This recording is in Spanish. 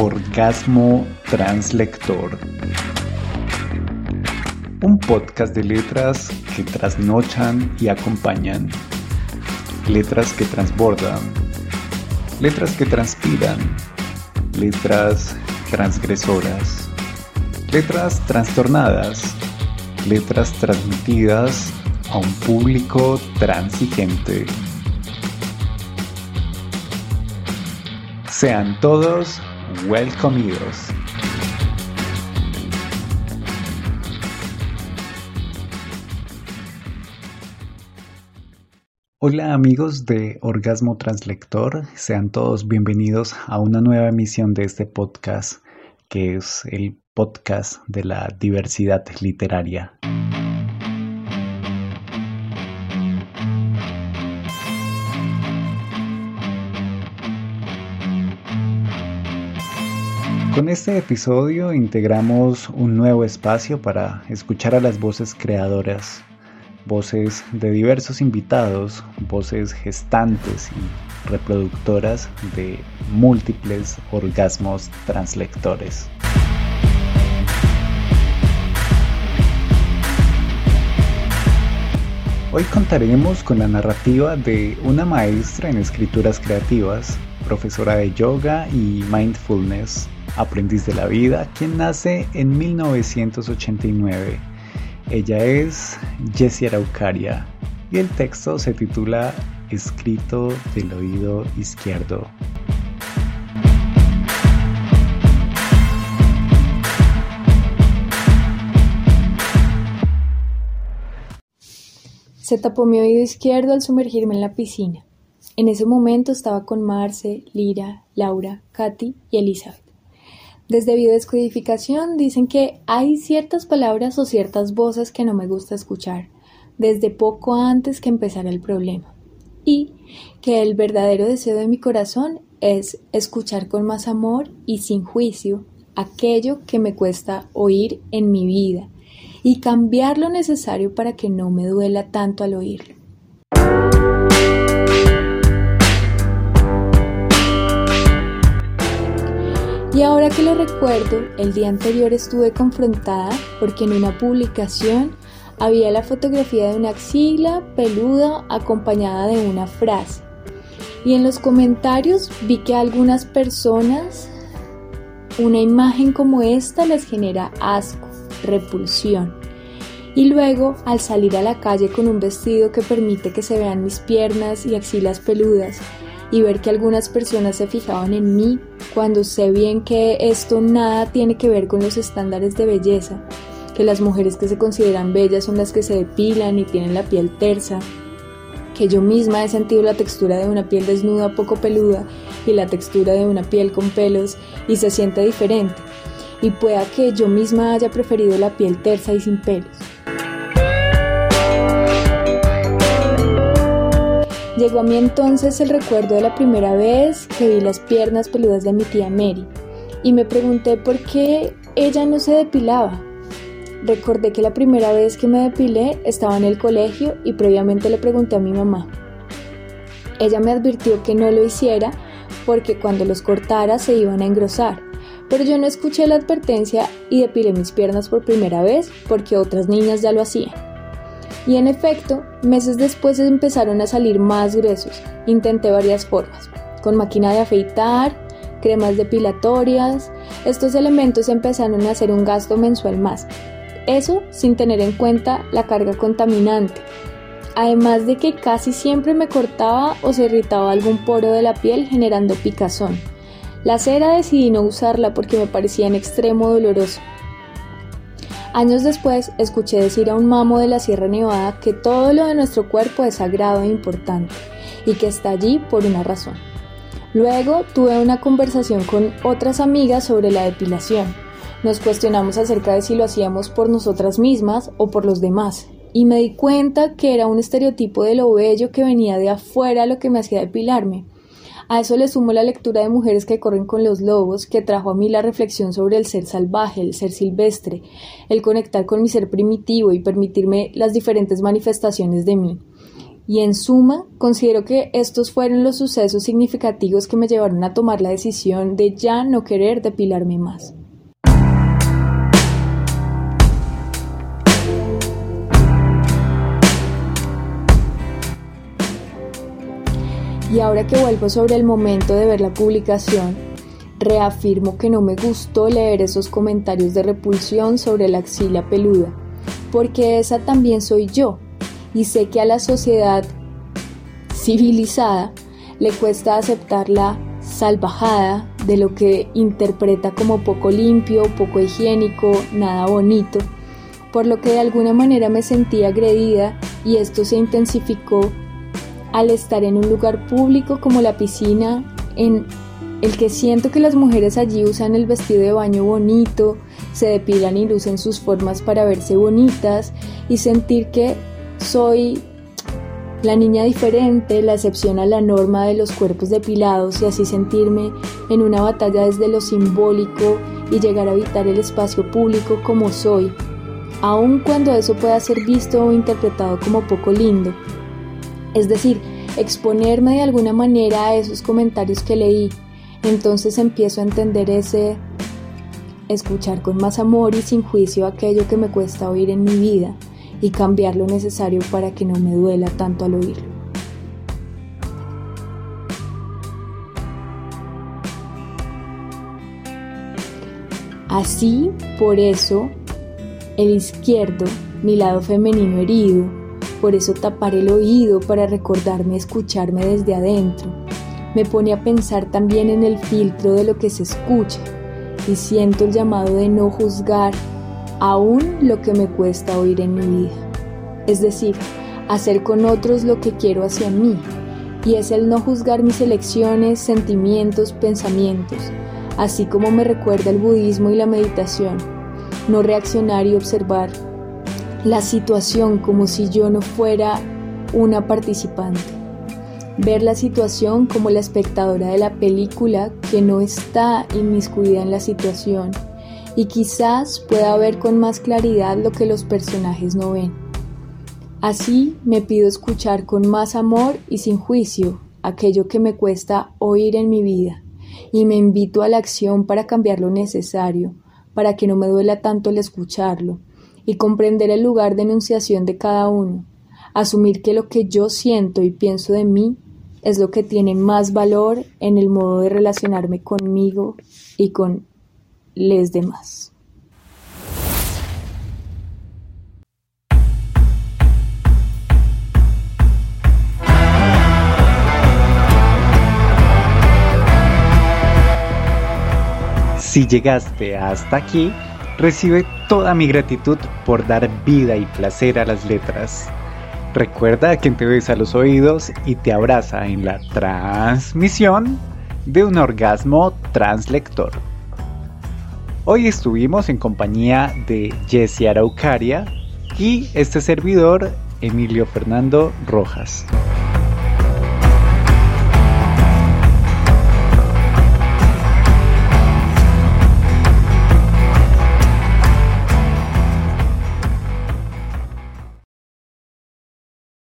Orgasmo Translector. Un podcast de letras que trasnochan y acompañan. Letras que transbordan. Letras que transpiran. Letras transgresoras. Letras trastornadas. Letras transmitidas a un público transigente. Sean todos welcomidos. Hola amigos de Orgasmo Translector, sean todos bienvenidos a una nueva emisión de este podcast que es el podcast de la diversidad literaria. Con este episodio integramos un nuevo espacio para escuchar a las voces creadoras, voces de diversos invitados, voces gestantes y reproductoras de múltiples orgasmos translectores. Hoy contaremos con la narrativa de una maestra en escrituras creativas, profesora de yoga y mindfulness, aprendiz de la vida, quien nace en 1989. Ella es Jessie Araucaria y el texto se titula Escrito del oído izquierdo. Se tapó mi oído izquierdo al sumergirme en la piscina. En ese momento estaba con Marce, Lira, Laura, Katy y Elizabeth. Desde biodescodificación dicen que hay ciertas palabras o ciertas voces que no me gusta escuchar, desde poco antes que empezara el problema. Y que el verdadero deseo de mi corazón es escuchar con más amor y sin juicio aquello que me cuesta oír en mi vida y cambiar lo necesario para que no me duela tanto al oírlo. Y ahora que lo recuerdo, el día anterior estuve confrontada porque en una publicación había la fotografía de una axila peluda acompañada de una frase. Y en los comentarios vi que a algunas personas una imagen como esta les genera asco, repulsión. Y luego, al salir a la calle con un vestido que permite que se vean mis piernas y axilas peludas, y ver que algunas personas se fijaban en mí cuando sé bien que esto nada tiene que ver con los estándares de belleza, que las mujeres que se consideran bellas son las que se depilan y tienen la piel tersa, que yo misma he sentido la textura de una piel desnuda poco peluda y la textura de una piel con pelos y se siente diferente, y pueda que yo misma haya preferido la piel tersa y sin pelos. Llegó a mí entonces el recuerdo de la primera vez que vi las piernas peludas de mi tía Mary y me pregunté por qué ella no se depilaba. Recordé que la primera vez que me depilé estaba en el colegio y previamente le pregunté a mi mamá. Ella me advirtió que no lo hiciera porque cuando los cortara se iban a engrosar, pero yo no escuché la advertencia y depilé mis piernas por primera vez porque otras niñas ya lo hacían. Y en efecto, meses después empezaron a salir más gruesos. Intenté varias formas, con máquina de afeitar, cremas depilatorias. Estos elementos empezaron a hacer un gasto mensual más. Eso sin tener en cuenta la carga contaminante. Además de que casi siempre me cortaba o se irritaba algún poro de la piel generando picazón. La cera decidí no usarla porque me parecía en extremo doloroso. Años después escuché decir a un mamo de la Sierra Nevada que todo lo de nuestro cuerpo es sagrado e importante y que está allí por una razón. Luego tuve una conversación con otras amigas sobre la depilación. Nos cuestionamos acerca de si lo hacíamos por nosotras mismas o por los demás. Y me di cuenta que era un estereotipo de lo bello que venía de afuera lo que me hacía depilarme a eso le sumo la lectura de Mujeres que corren con los lobos, que trajo a mí la reflexión sobre el ser salvaje, el ser silvestre, el conectar con mi ser primitivo y permitirme las diferentes manifestaciones de mí. Y en suma, considero que estos fueron los sucesos significativos que me llevaron a tomar la decisión de ya no querer depilarme más. Y ahora que vuelvo sobre el momento de ver la publicación, reafirmo que no me gustó leer esos comentarios de repulsión sobre la axila peluda, porque esa también soy yo, y sé que a la sociedad civilizada le cuesta aceptar la salvajada de lo que interpreta como poco limpio, poco higiénico, nada bonito, por lo que de alguna manera me sentí agredida y esto se intensificó al estar en un lugar público como la piscina, en el que siento que las mujeres allí usan el vestido de baño bonito, se depilan y lucen sus formas para verse bonitas y sentir que soy la niña diferente, la excepción a la norma de los cuerpos depilados y así sentirme en una batalla desde lo simbólico y llegar a habitar el espacio público como soy, aun cuando eso pueda ser visto o interpretado como poco lindo. Es decir, exponerme de alguna manera a esos comentarios que leí. Entonces empiezo a entender ese escuchar con más amor y sin juicio aquello que me cuesta oír en mi vida y cambiar lo necesario para que no me duela tanto al oírlo. Así, por eso, el izquierdo, mi lado femenino herido, por eso tapar el oído para recordarme escucharme desde adentro. Me pone a pensar también en el filtro de lo que se escucha y siento el llamado de no juzgar aún lo que me cuesta oír en mi vida. Es decir, hacer con otros lo que quiero hacia mí. Y es el no juzgar mis elecciones, sentimientos, pensamientos, así como me recuerda el budismo y la meditación. No reaccionar y observar la situación como si yo no fuera una participante. Ver la situación como la espectadora de la película que no está inmiscuida en la situación y quizás pueda ver con más claridad lo que los personajes no ven. Así me pido escuchar con más amor y sin juicio aquello que me cuesta oír en mi vida y me invito a la acción para cambiar lo necesario, para que no me duela tanto el escucharlo y comprender el lugar de enunciación de cada uno, asumir que lo que yo siento y pienso de mí es lo que tiene más valor en el modo de relacionarme conmigo y con les demás. Si llegaste hasta aquí, Recibe toda mi gratitud por dar vida y placer a las letras. Recuerda a quien te besa los oídos y te abraza en la transmisión de un orgasmo translector. Hoy estuvimos en compañía de Jessie Araucaria y este servidor Emilio Fernando Rojas.